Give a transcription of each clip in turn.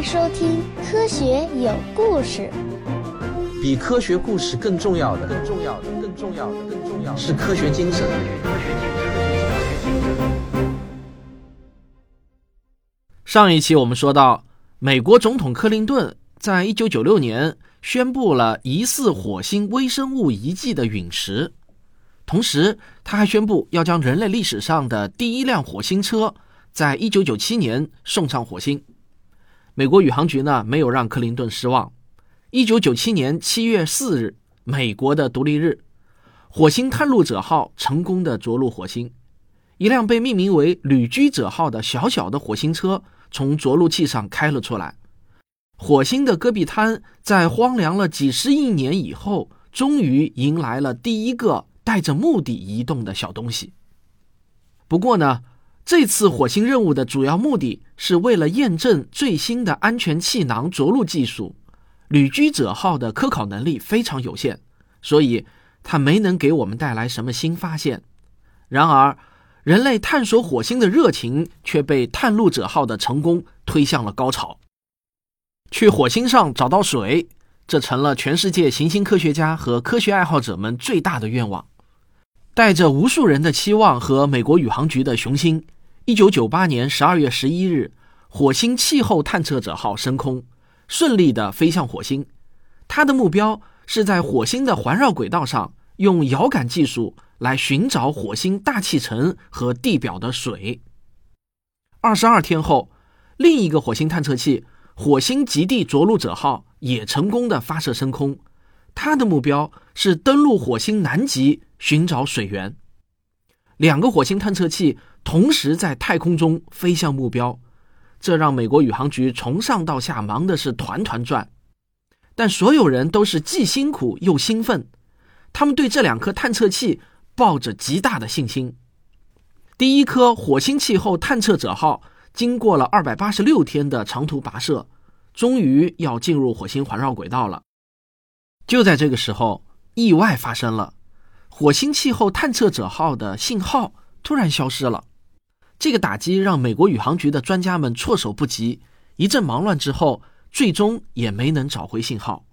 迎收听《科学有故事》。比科学故事更重要的，更重要的，更重要的，更重要的是科学精神。上一期我们说到，美国总统克林顿在一九九六年宣布了疑似火星微生物遗迹的陨石，同时他还宣布要将人类历史上的第一辆火星车在一九九七年送上火星。美国宇航局呢没有让克林顿失望。一九九七年七月四日，美国的独立日，火星探路者号成功的着陆火星，一辆被命名为旅居者号的小小的火星车。从着陆器上开了出来，火星的戈壁滩在荒凉了几十亿年以后，终于迎来了第一个带着目的移动的小东西。不过呢，这次火星任务的主要目的是为了验证最新的安全气囊着陆技术。旅居者号的科考能力非常有限，所以它没能给我们带来什么新发现。然而，人类探索火星的热情却被探路者号的成功推向了高潮。去火星上找到水，这成了全世界行星科学家和科学爱好者们最大的愿望。带着无数人的期望和美国宇航局的雄心，1998年12月11日，火星气候探测者号升空，顺利的飞向火星。它的目标是在火星的环绕轨道上用遥感技术。来寻找火星大气层和地表的水。二十二天后，另一个火星探测器“火星极地着陆者号”也成功的发射升空，它的目标是登陆火星南极寻找水源。两个火星探测器同时在太空中飞向目标，这让美国宇航局从上到下忙的是团团转，但所有人都是既辛苦又兴奋，他们对这两颗探测器。抱着极大的信心，第一颗火星气候探测者号经过了二百八十六天的长途跋涉，终于要进入火星环绕轨道了。就在这个时候，意外发生了，火星气候探测者号的信号突然消失了。这个打击让美国宇航局的专家们措手不及，一阵忙乱之后，最终也没能找回信号。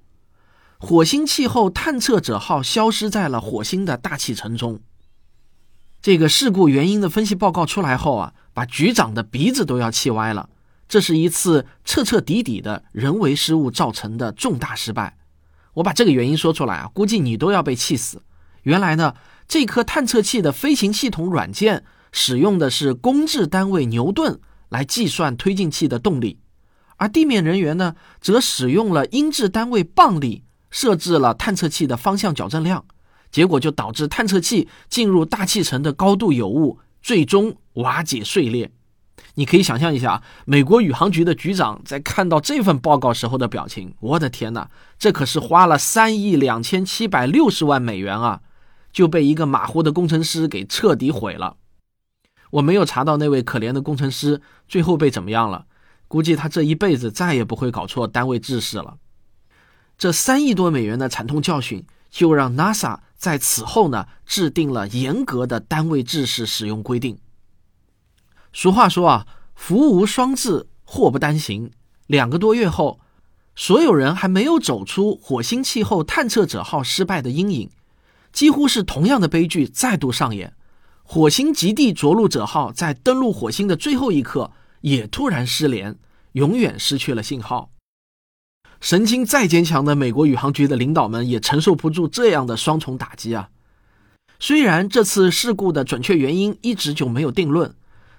火星气候探测者号消失在了火星的大气层中。这个事故原因的分析报告出来后啊，把局长的鼻子都要气歪了。这是一次彻彻底底的人为失误造成的重大失败。我把这个原因说出来啊，估计你都要被气死。原来呢，这颗探测器的飞行系统软件使用的是公制单位牛顿来计算推进器的动力，而地面人员呢，则使用了英制单位磅力。设置了探测器的方向矫正量，结果就导致探测器进入大气层的高度有误，最终瓦解碎裂。你可以想象一下，美国宇航局的局长在看到这份报告时候的表情。我的天哪，这可是花了三亿两千七百六十万美元啊，就被一个马虎的工程师给彻底毁了。我没有查到那位可怜的工程师最后被怎么样了，估计他这一辈子再也不会搞错单位制式了。这三亿多美元的惨痛教训，就让 NASA 在此后呢制定了严格的单位制式使用规定。俗话说啊，福无双至，祸不单行。两个多月后，所有人还没有走出火星气候探测者号失败的阴影，几乎是同样的悲剧再度上演。火星极地着陆者号在登陆火星的最后一刻，也突然失联，永远失去了信号。神经再坚强的美国宇航局的领导们也承受不住这样的双重打击啊！虽然这次事故的准确原因一直就没有定论，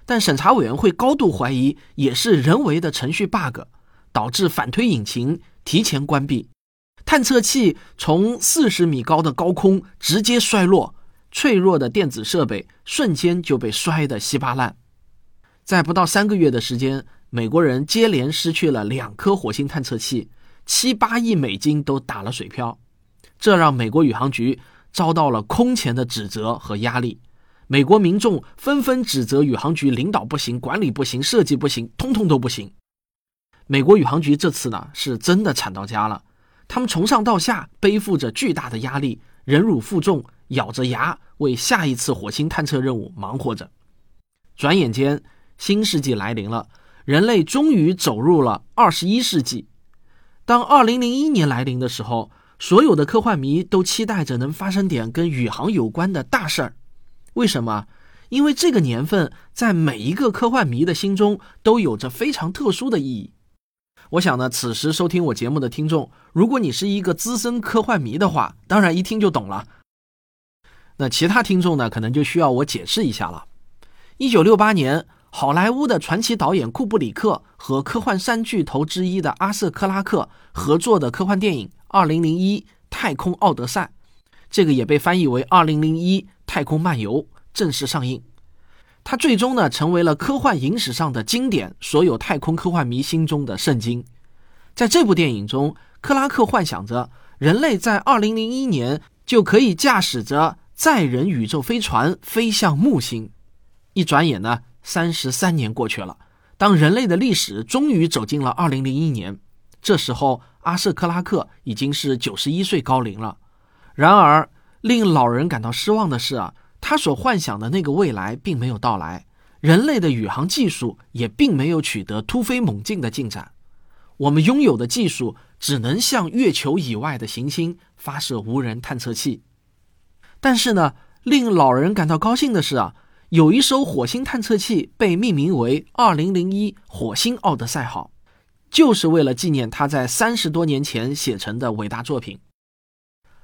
但审查委员会高度怀疑也是人为的程序 bug 导致反推引擎提前关闭，探测器从四十米高的高空直接摔落，脆弱的电子设备瞬间就被摔得稀巴烂。在不到三个月的时间，美国人接连失去了两颗火星探测器。七八亿美金都打了水漂，这让美国宇航局遭到了空前的指责和压力。美国民众纷纷指责宇航局领导不行、管理不行、设计不行，通通都不行。美国宇航局这次呢，是真的惨到家了。他们从上到下背负着巨大的压力，忍辱负重，咬着牙为下一次火星探测任务忙活着。转眼间，新世纪来临了。人类终于走入了二十一世纪。当二零零一年来临的时候，所有的科幻迷都期待着能发生点跟宇航有关的大事儿。为什么？因为这个年份在每一个科幻迷的心中都有着非常特殊的意义。我想呢，此时收听我节目的听众，如果你是一个资深科幻迷的话，当然一听就懂了。那其他听众呢，可能就需要我解释一下了。一九六八年，好莱坞的传奇导演库布里克和科幻三巨头之一的阿瑟·克拉克合作的科幻电影《二零零一太空奥德赛》，这个也被翻译为《二零零一太空漫游》，正式上映。它最终呢，成为了科幻影史上的经典，所有太空科幻迷心中的圣经。在这部电影中，克拉克幻想着人类在二零零一年就可以驾驶着载人宇宙飞船飞向木星。一转眼呢，三十三年过去了，当人类的历史终于走进了二零零一年，这时候阿瑟·克拉克已经是九十一岁高龄了。然而，令老人感到失望的是啊。他所幻想的那个未来并没有到来，人类的宇航技术也并没有取得突飞猛进的进展。我们拥有的技术只能向月球以外的行星发射无人探测器。但是呢，令老人感到高兴的是啊，有一艘火星探测器被命名为“二零零一火星奥德赛号”，就是为了纪念他在三十多年前写成的伟大作品。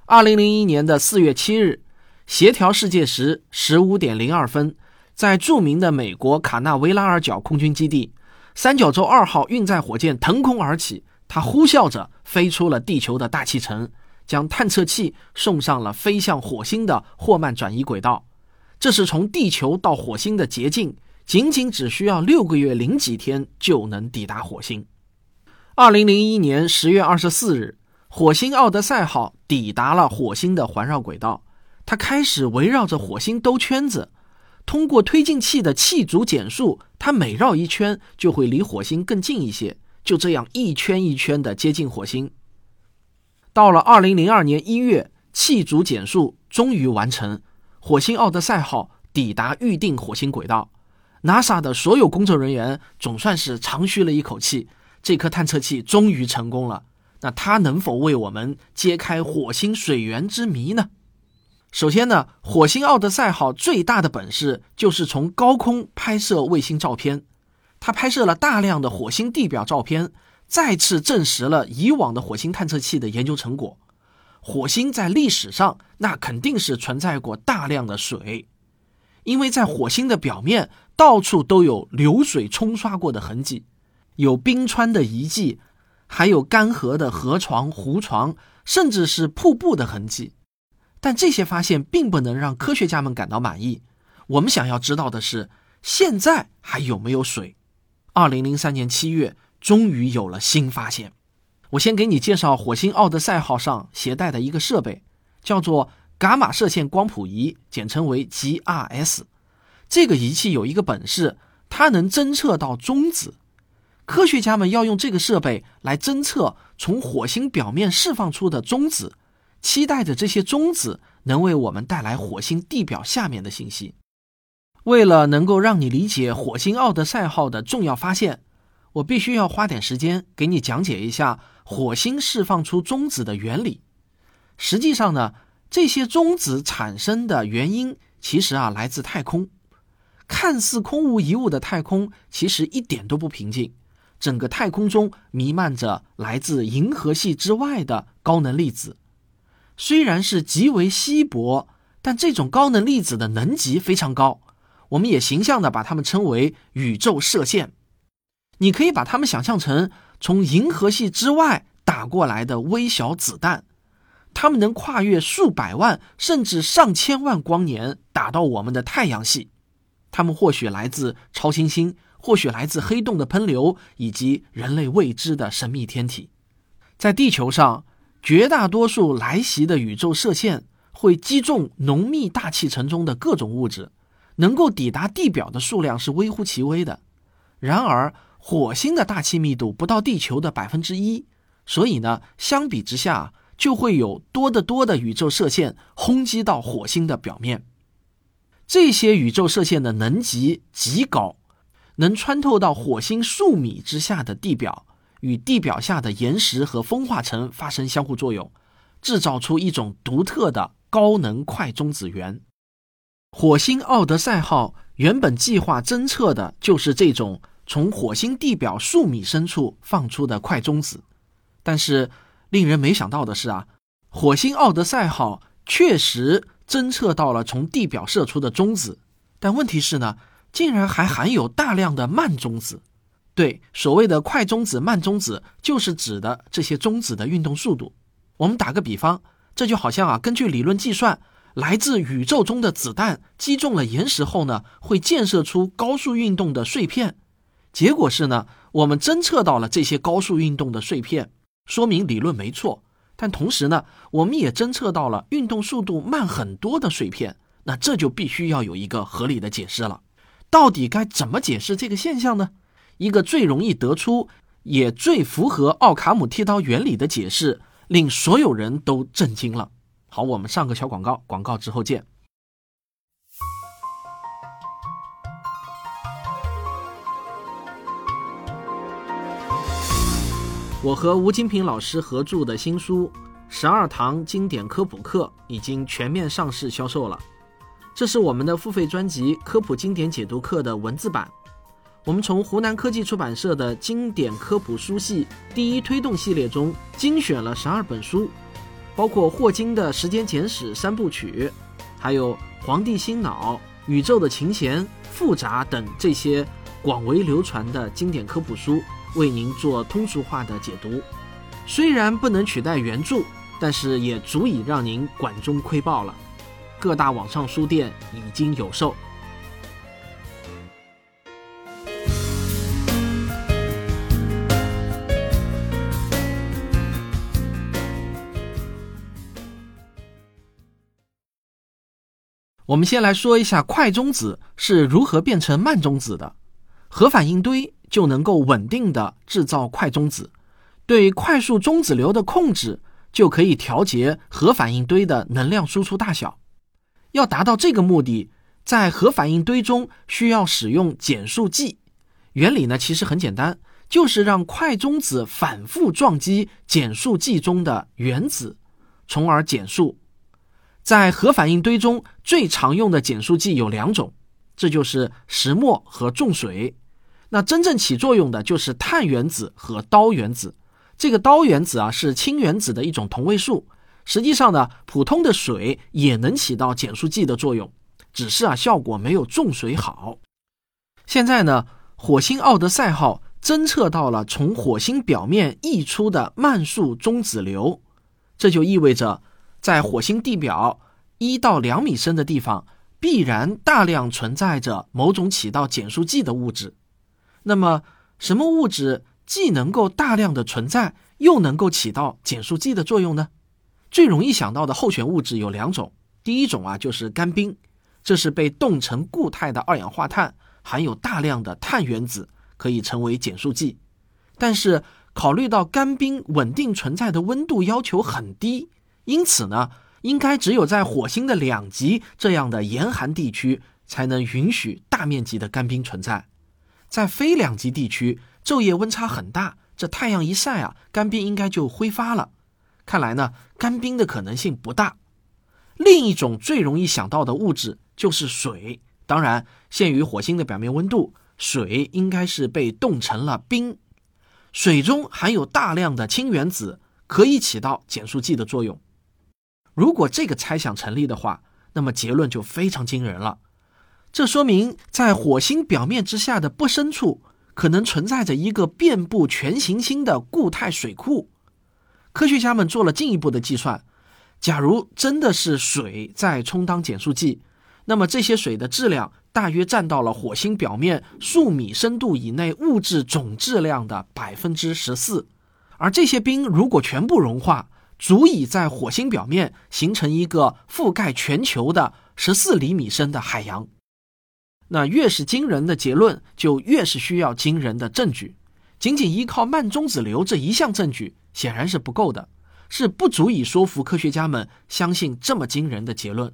二零零一年的四月七日。协调世界时十五点零二分，在著名的美国卡纳维拉尔角空军基地，三角洲二号运载火箭腾空而起，它呼啸着飞出了地球的大气层，将探测器送上了飞向火星的霍曼转移轨道。这是从地球到火星的捷径，仅仅只需要六个月零几天就能抵达火星。二零零一年十月二十四日，火星奥德赛号抵达了火星的环绕轨道。它开始围绕着火星兜圈子，通过推进器的气阻减速，它每绕一圈就会离火星更近一些，就这样一圈一圈的接近火星。到了二零零二年一月，气阻减速终于完成，火星奥德赛号抵达预定火星轨道。NASA 的所有工作人员总算是长吁了一口气，这颗探测器终于成功了。那它能否为我们揭开火星水源之谜呢？首先呢，火星奥德赛号最大的本事就是从高空拍摄卫星照片。它拍摄了大量的火星地表照片，再次证实了以往的火星探测器的研究成果。火星在历史上那肯定是存在过大量的水，因为在火星的表面到处都有流水冲刷过的痕迹，有冰川的遗迹，还有干涸的河床、湖床，甚至是瀑布的痕迹。但这些发现并不能让科学家们感到满意。我们想要知道的是，现在还有没有水？二零零三年七月，终于有了新发现。我先给你介绍火星奥德赛号上携带的一个设备，叫做伽马射线光谱仪，简称为 GRS。这个仪器有一个本事，它能侦测到中子。科学家们要用这个设备来侦测从火星表面释放出的中子。期待着这些中子能为我们带来火星地表下面的信息。为了能够让你理解火星奥德赛号的重要发现，我必须要花点时间给你讲解一下火星释放出中子的原理。实际上呢，这些中子产生的原因其实啊来自太空。看似空无一物的太空，其实一点都不平静。整个太空中弥漫着来自银河系之外的高能粒子。虽然是极为稀薄，但这种高能粒子的能级非常高。我们也形象的把它们称为宇宙射线。你可以把它们想象成从银河系之外打过来的微小子弹，它们能跨越数百万甚至上千万光年打到我们的太阳系。它们或许来自超新星，或许来自黑洞的喷流，以及人类未知的神秘天体。在地球上。绝大多数来袭的宇宙射线会击中浓密大气层中的各种物质，能够抵达地表的数量是微乎其微的。然而，火星的大气密度不到地球的百分之一，所以呢，相比之下就会有多得多的宇宙射线轰击到火星的表面。这些宇宙射线的能级极高，能穿透到火星数米之下的地表，与地表下的岩石和风化层发生相互作用，制造出一种独特的高能快中子源。火星奥德赛号原本计划侦测的就是这种从火星地表数米深处放出的快中子，但是令人没想到的是啊，火星奥德赛号确实侦测到了从地表射出的中子，但问题是呢？竟然还含有大量的慢中子，对，所谓的快中子、慢中子，就是指的这些中子的运动速度。我们打个比方，这就好像啊，根据理论计算，来自宇宙中的子弹击中了岩石后呢，会溅射出高速运动的碎片。结果是呢，我们侦测到了这些高速运动的碎片，说明理论没错。但同时呢，我们也侦测到了运动速度慢很多的碎片。那这就必须要有一个合理的解释了。到底该怎么解释这个现象呢？一个最容易得出，也最符合奥卡姆剃刀原理的解释，令所有人都震惊了。好，我们上个小广告，广告之后见。我和吴金平老师合著的新书《十二堂经典科普课》已经全面上市销售了。这是我们的付费专辑《科普经典解读课》的文字版。我们从湖南科技出版社的经典科普书系第一推动系列中精选了十二本书，包括霍金的时间简史三部曲，还有《黄帝心脑》《宇宙的琴弦》《复杂》等这些广为流传的经典科普书，为您做通俗化的解读。虽然不能取代原著，但是也足以让您管中窥豹了。各大网上书店已经有售。我们先来说一下快中子是如何变成慢中子的。核反应堆就能够稳定的制造快中子，对快速中子流的控制就可以调节核反应堆的能量输出大小。要达到这个目的，在核反应堆中需要使用减速剂。原理呢，其实很简单，就是让快中子反复撞击减速剂中的原子，从而减速。在核反应堆中最常用的减速剂有两种，这就是石墨和重水。那真正起作用的就是碳原子和氘原子。这个氘原子啊，是氢原子的一种同位素。实际上呢，普通的水也能起到减速剂的作用，只是啊效果没有重水好。现在呢，火星奥德赛号侦测到了从火星表面溢出的慢速中子流，这就意味着在火星地表一到两米深的地方，必然大量存在着某种起到减速剂的物质。那么，什么物质既能够大量的存在，又能够起到减速剂的作用呢？最容易想到的候选物质有两种，第一种啊就是干冰，这是被冻成固态的二氧化碳，含有大量的碳原子，可以成为减速剂。但是考虑到干冰稳定存在的温度要求很低，因此呢，应该只有在火星的两极这样的严寒地区才能允许大面积的干冰存在。在非两极地区，昼夜温差很大，这太阳一晒啊，干冰应该就挥发了。看来呢，干冰的可能性不大。另一种最容易想到的物质就是水。当然，限于火星的表面温度，水应该是被冻成了冰。水中含有大量的氢原子，可以起到减速剂的作用。如果这个猜想成立的话，那么结论就非常惊人了。这说明，在火星表面之下的不深处，可能存在着一个遍布全行星的固态水库。科学家们做了进一步的计算，假如真的是水在充当减速剂，那么这些水的质量大约占到了火星表面数米深度以内物质总质量的百分之十四。而这些冰如果全部融化，足以在火星表面形成一个覆盖全球的十四厘米深的海洋。那越是惊人的结论，就越是需要惊人的证据。仅仅依靠慢中子流这一项证据。显然是不够的，是不足以说服科学家们相信这么惊人的结论。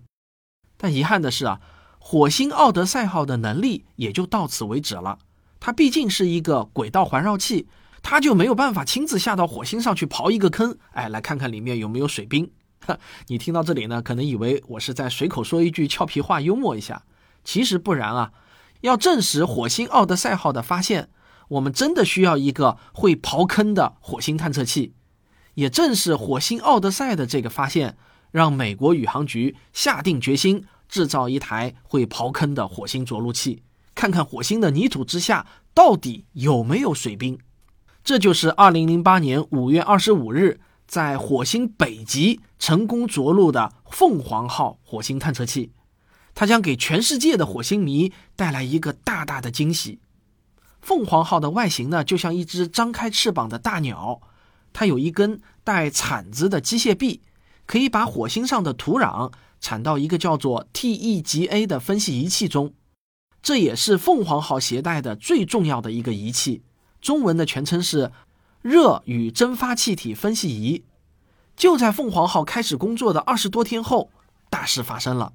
但遗憾的是啊，火星奥德赛号的能力也就到此为止了。它毕竟是一个轨道环绕器，它就没有办法亲自下到火星上去刨一个坑，哎，来看看里面有没有水冰。你听到这里呢，可能以为我是在随口说一句俏皮话，幽默一下。其实不然啊，要证实火星奥德赛号的发现，我们真的需要一个会刨坑的火星探测器。也正是火星奥德赛的这个发现，让美国宇航局下定决心制造一台会刨坑的火星着陆器，看看火星的泥土之下到底有没有水冰。这就是2008年5月25日在火星北极成功着陆的凤凰号火星探测器，它将给全世界的火星迷带来一个大大的惊喜。凤凰号的外形呢，就像一只张开翅膀的大鸟。它有一根带铲子的机械臂，可以把火星上的土壤铲到一个叫做 TEGA 的分析仪器中。这也是凤凰号携带的最重要的一个仪器，中文的全称是热与蒸发气体分析仪。就在凤凰号开始工作的二十多天后，大事发生了。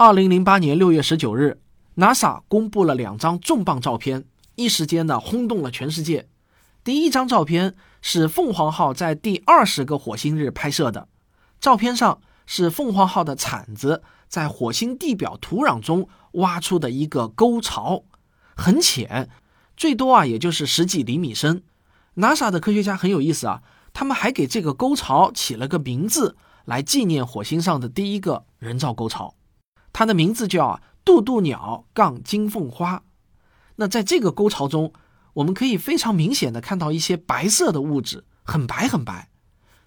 二零零八年六月十九日，NASA 公布了两张重磅照片，一时间呢轰动了全世界。第一张照片是凤凰号在第二十个火星日拍摄的，照片上是凤凰号的铲子在火星地表土壤中挖出的一个沟槽，很浅，最多啊也就是十几厘米深。NASA 的科学家很有意思啊，他们还给这个沟槽起了个名字，来纪念火星上的第一个人造沟槽，它的名字叫“渡渡鸟杠金凤花”。那在这个沟槽中。我们可以非常明显的看到一些白色的物质，很白很白。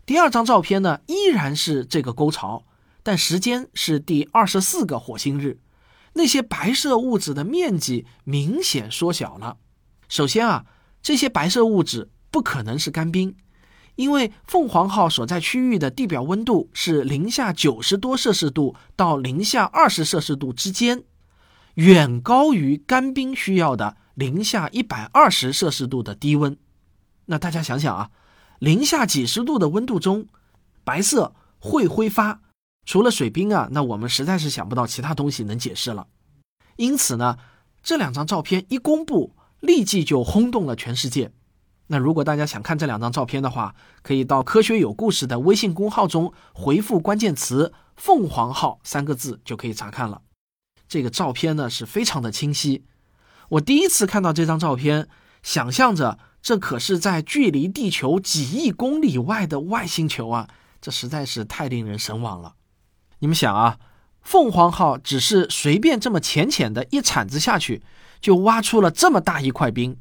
第二张照片呢，依然是这个沟槽，但时间是第二十四个火星日，那些白色物质的面积明显缩小了。首先啊，这些白色物质不可能是干冰，因为凤凰号所在区域的地表温度是零下九十多摄氏度到零下二十摄氏度之间，远高于干冰需要的。零下一百二十摄氏度的低温，那大家想想啊，零下几十度的温度中，白色会挥发，除了水冰啊，那我们实在是想不到其他东西能解释了。因此呢，这两张照片一公布，立即就轰动了全世界。那如果大家想看这两张照片的话，可以到“科学有故事”的微信公号中回复关键词“凤凰号”三个字，就可以查看了。这个照片呢是非常的清晰。我第一次看到这张照片，想象着这可是在距离地球几亿公里外的外星球啊！这实在是太令人神往了。你们想啊，凤凰号只是随便这么浅浅的一铲子下去，就挖出了这么大一块冰，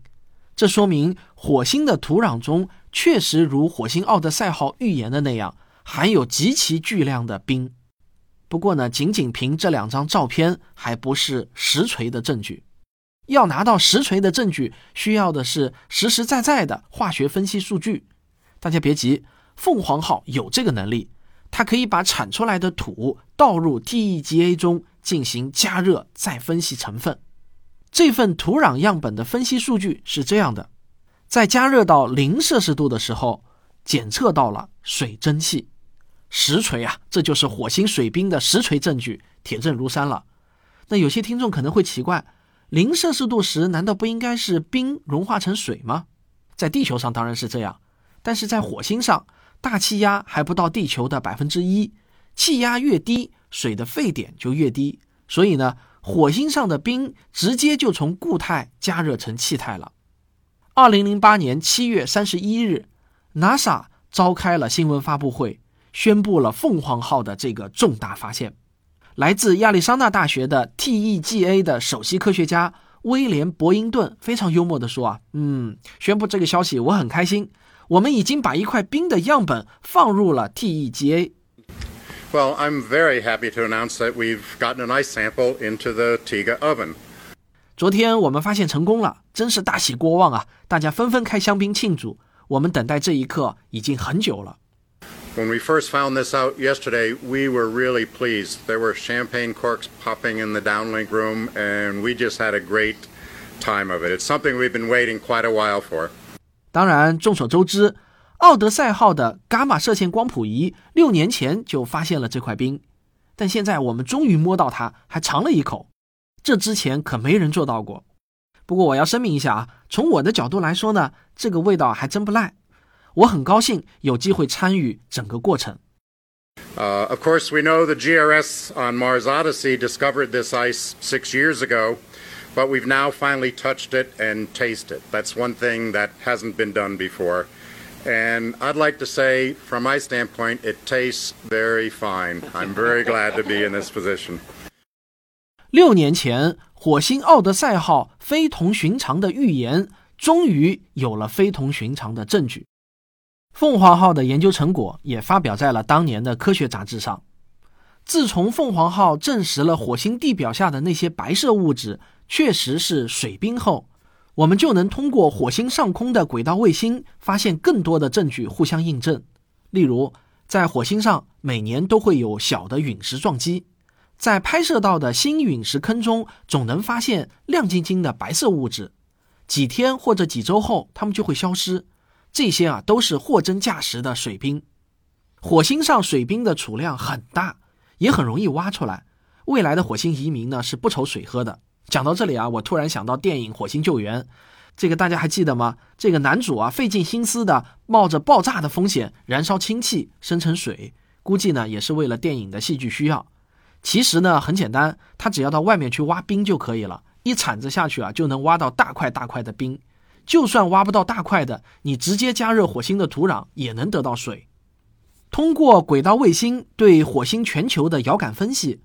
这说明火星的土壤中确实如火星奥德赛号预言的那样，含有极其巨量的冰。不过呢，仅仅凭这两张照片还不是实锤的证据。要拿到实锤的证据，需要的是实实在在的化学分析数据。大家别急，凤凰号有这个能力，它可以把产出来的土倒入 TEGA 中进行加热，再分析成分。这份土壤样本的分析数据是这样的：在加热到零摄氏度的时候，检测到了水蒸气。实锤啊，这就是火星水冰的实锤证据，铁证如山了。那有些听众可能会奇怪。零摄氏度时，难道不应该是冰融化成水吗？在地球上当然是这样，但是在火星上，大气压还不到地球的百分之一，气压越低，水的沸点就越低，所以呢，火星上的冰直接就从固态加热成气态了。二零零八年七月三十一日，NASA 召开了新闻发布会，宣布了凤凰号的这个重大发现。来自亚利桑那大学的 TEGA 的首席科学家威廉·伯因顿非常幽默地说：“啊，嗯，宣布这个消息我很开心。我们已经把一块冰的样本放入了 TEGA。” Well, I'm very happy to announce that we've gotten an ice sample into the TIGA oven. 昨天我们发现成功了，真是大喜过望啊！大家纷纷开香槟庆祝。我们等待这一刻已经很久了。When we first found this out yesterday, we were really pleased. There were champagne corks popping in the downlink room, and we just had a great time of it. It's something we've been waiting quite a while for. 当然，众所周知， 奥德赛号的伽马射线光谱仪六年前就发现了这块冰，但现在我们终于摸到它，还尝了一口。这之前可没人做到过。不过我要声明一下啊，从我的角度来说呢，这个味道还真不赖。我很高兴有机会参与整个过程。Uh, of course, we know the GRS on Mars Odyssey discovered this ice six years ago, but we've now finally touched it and tasted it. That's one thing that hasn't been done before. And I'd like to say, from my standpoint, it tastes very fine. I'm very glad to be in this position. 六年前，火星奥德赛号非同寻常的预言终于有了非同寻常的证据。凤凰号的研究成果也发表在了当年的科学杂志上。自从凤凰号证实了火星地表下的那些白色物质确实是水冰后，我们就能通过火星上空的轨道卫星发现更多的证据互相印证。例如，在火星上每年都会有小的陨石撞击，在拍摄到的新陨石坑中总能发现亮晶晶的白色物质，几天或者几周后它们就会消失。这些啊都是货真价实的水冰。火星上水冰的储量很大，也很容易挖出来。未来的火星移民呢是不愁水喝的。讲到这里啊，我突然想到电影《火星救援》，这个大家还记得吗？这个男主啊费尽心思的冒着爆炸的风险燃烧氢气生成水，估计呢也是为了电影的戏剧需要。其实呢很简单，他只要到外面去挖冰就可以了，一铲子下去啊就能挖到大块大块的冰。就算挖不到大块的，你直接加热火星的土壤也能得到水。通过轨道卫星对火星全球的遥感分析，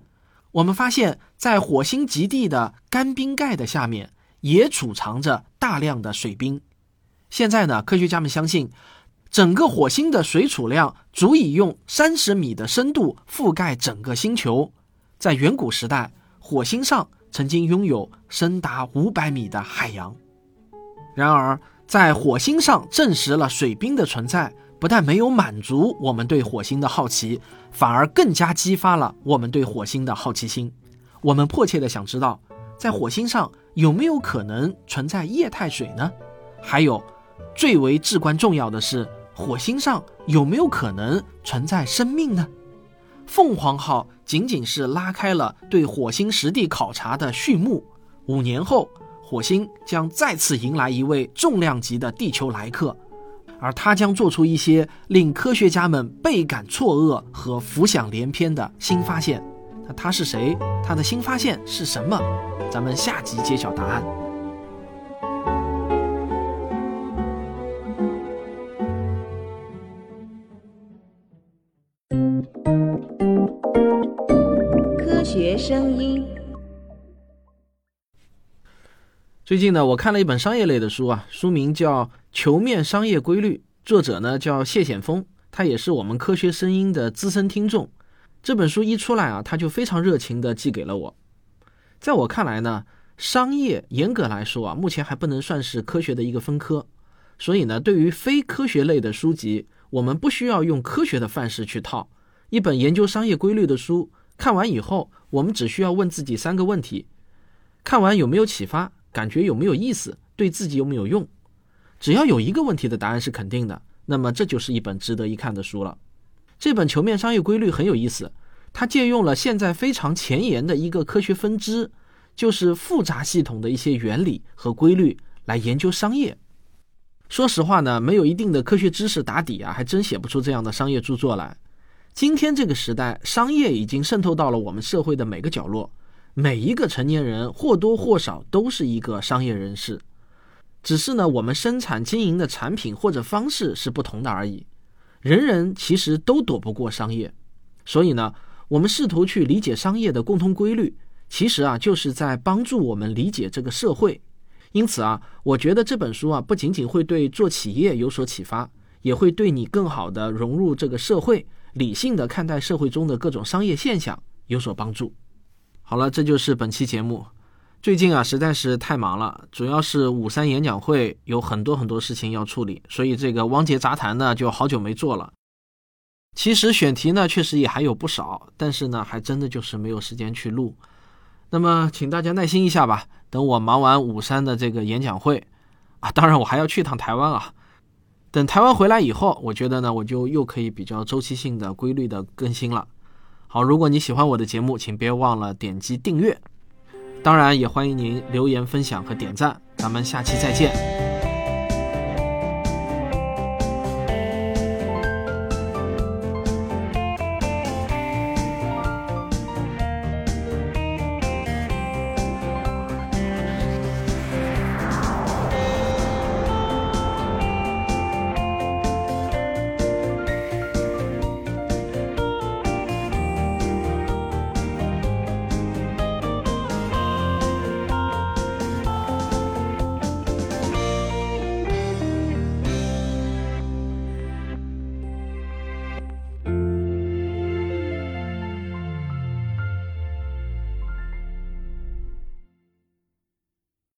我们发现，在火星极地的干冰盖的下面也储藏着大量的水冰。现在呢，科学家们相信，整个火星的水储量足以用三十米的深度覆盖整个星球。在远古时代，火星上曾经拥有深达五百米的海洋。然而，在火星上证实了水冰的存在，不但没有满足我们对火星的好奇，反而更加激发了我们对火星的好奇心。我们迫切的想知道，在火星上有没有可能存在液态水呢？还有，最为至关重要的是，火星上有没有可能存在生命呢？凤凰号仅仅是拉开了对火星实地考察的序幕，五年后。火星将再次迎来一位重量级的地球来客，而他将做出一些令科学家们倍感错愕和浮想联翩的新发现。那他是谁？他的新发现是什么？咱们下集揭晓答案。科学声音。最近呢，我看了一本商业类的书啊，书名叫《球面商业规律》，作者呢叫谢显峰，他也是我们科学声音的资深听众。这本书一出来啊，他就非常热情地寄给了我。在我看来呢，商业严格来说啊，目前还不能算是科学的一个分科，所以呢，对于非科学类的书籍，我们不需要用科学的范式去套。一本研究商业规律的书，看完以后，我们只需要问自己三个问题：看完有没有启发？感觉有没有意思？对自己有没有用？只要有一个问题的答案是肯定的，那么这就是一本值得一看的书了。这本《球面商业规律》很有意思，它借用了现在非常前沿的一个科学分支，就是复杂系统的一些原理和规律来研究商业。说实话呢，没有一定的科学知识打底啊，还真写不出这样的商业著作来。今天这个时代，商业已经渗透到了我们社会的每个角落。每一个成年人或多或少都是一个商业人士，只是呢，我们生产经营的产品或者方式是不同的而已。人人其实都躲不过商业，所以呢，我们试图去理解商业的共通规律，其实啊，就是在帮助我们理解这个社会。因此啊，我觉得这本书啊，不仅仅会对做企业有所启发，也会对你更好的融入这个社会，理性的看待社会中的各种商业现象有所帮助。好了，这就是本期节目。最近啊，实在是太忙了，主要是五三演讲会有很多很多事情要处理，所以这个汪杰杂谈呢就好久没做了。其实选题呢确实也还有不少，但是呢还真的就是没有时间去录。那么请大家耐心一下吧，等我忙完五三的这个演讲会啊，当然我还要去趟台湾啊。等台湾回来以后，我觉得呢我就又可以比较周期性的、规律的更新了。好，如果你喜欢我的节目，请别忘了点击订阅。当然，也欢迎您留言分享和点赞。咱们下期再见。